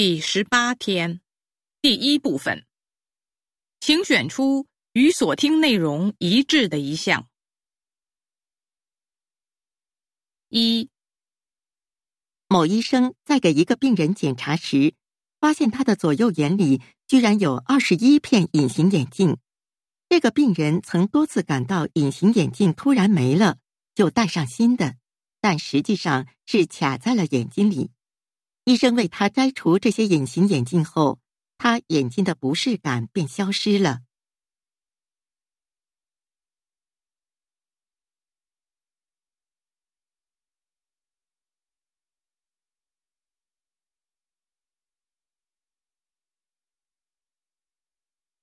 第十八天，第一部分，请选出与所听内容一致的一项。一，某医生在给一个病人检查时，发现他的左右眼里居然有二十一片隐形眼镜。这个病人曾多次感到隐形眼镜突然没了，就戴上新的，但实际上是卡在了眼睛里。医生为他摘除这些隐形眼镜后，他眼睛的不适感便消失了。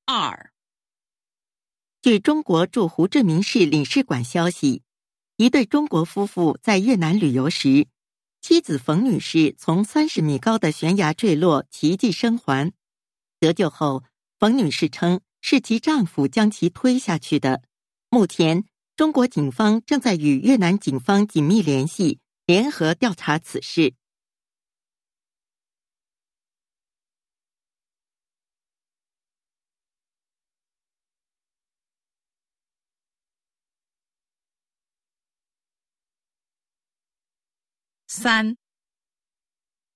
二。据中国驻胡志明市领事馆消息，一对中国夫妇在越南旅游时，妻子冯女士从三十米高的悬崖坠落，奇迹生还。得救后，冯女士称是其丈夫将其推下去的。目前，中国警方正在与越南警方紧密联系，联合调查此事。三，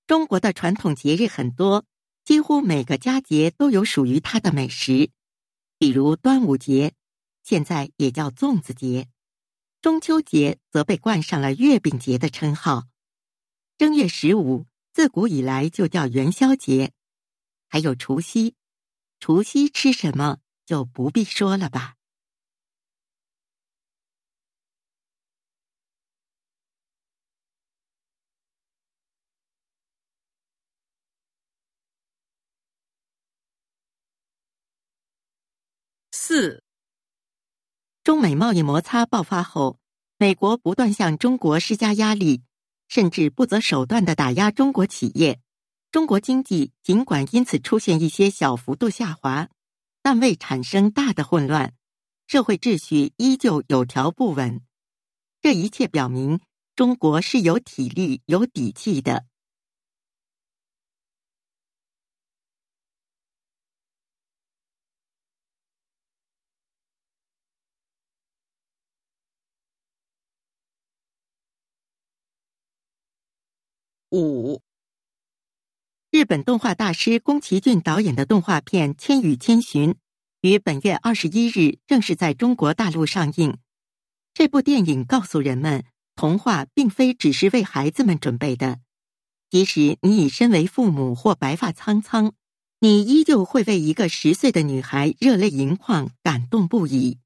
中国的传统节日很多，几乎每个佳节都有属于它的美食，比如端午节，现在也叫粽子节；中秋节则被冠上了月饼节的称号；正月十五自古以来就叫元宵节，还有除夕，除夕吃什么就不必说了吧。四，中美贸易摩擦爆发后，美国不断向中国施加压力，甚至不择手段的打压中国企业。中国经济尽管因此出现一些小幅度下滑，但未产生大的混乱，社会秩序依旧有条不紊。这一切表明，中国是有体力、有底气的。五，日本动画大师宫崎骏导演的动画片《千与千寻》于本月二十一日正式在中国大陆上映。这部电影告诉人们，童话并非只是为孩子们准备的，即使你已身为父母或白发苍苍，你依旧会为一个十岁的女孩热泪盈眶、感动不已。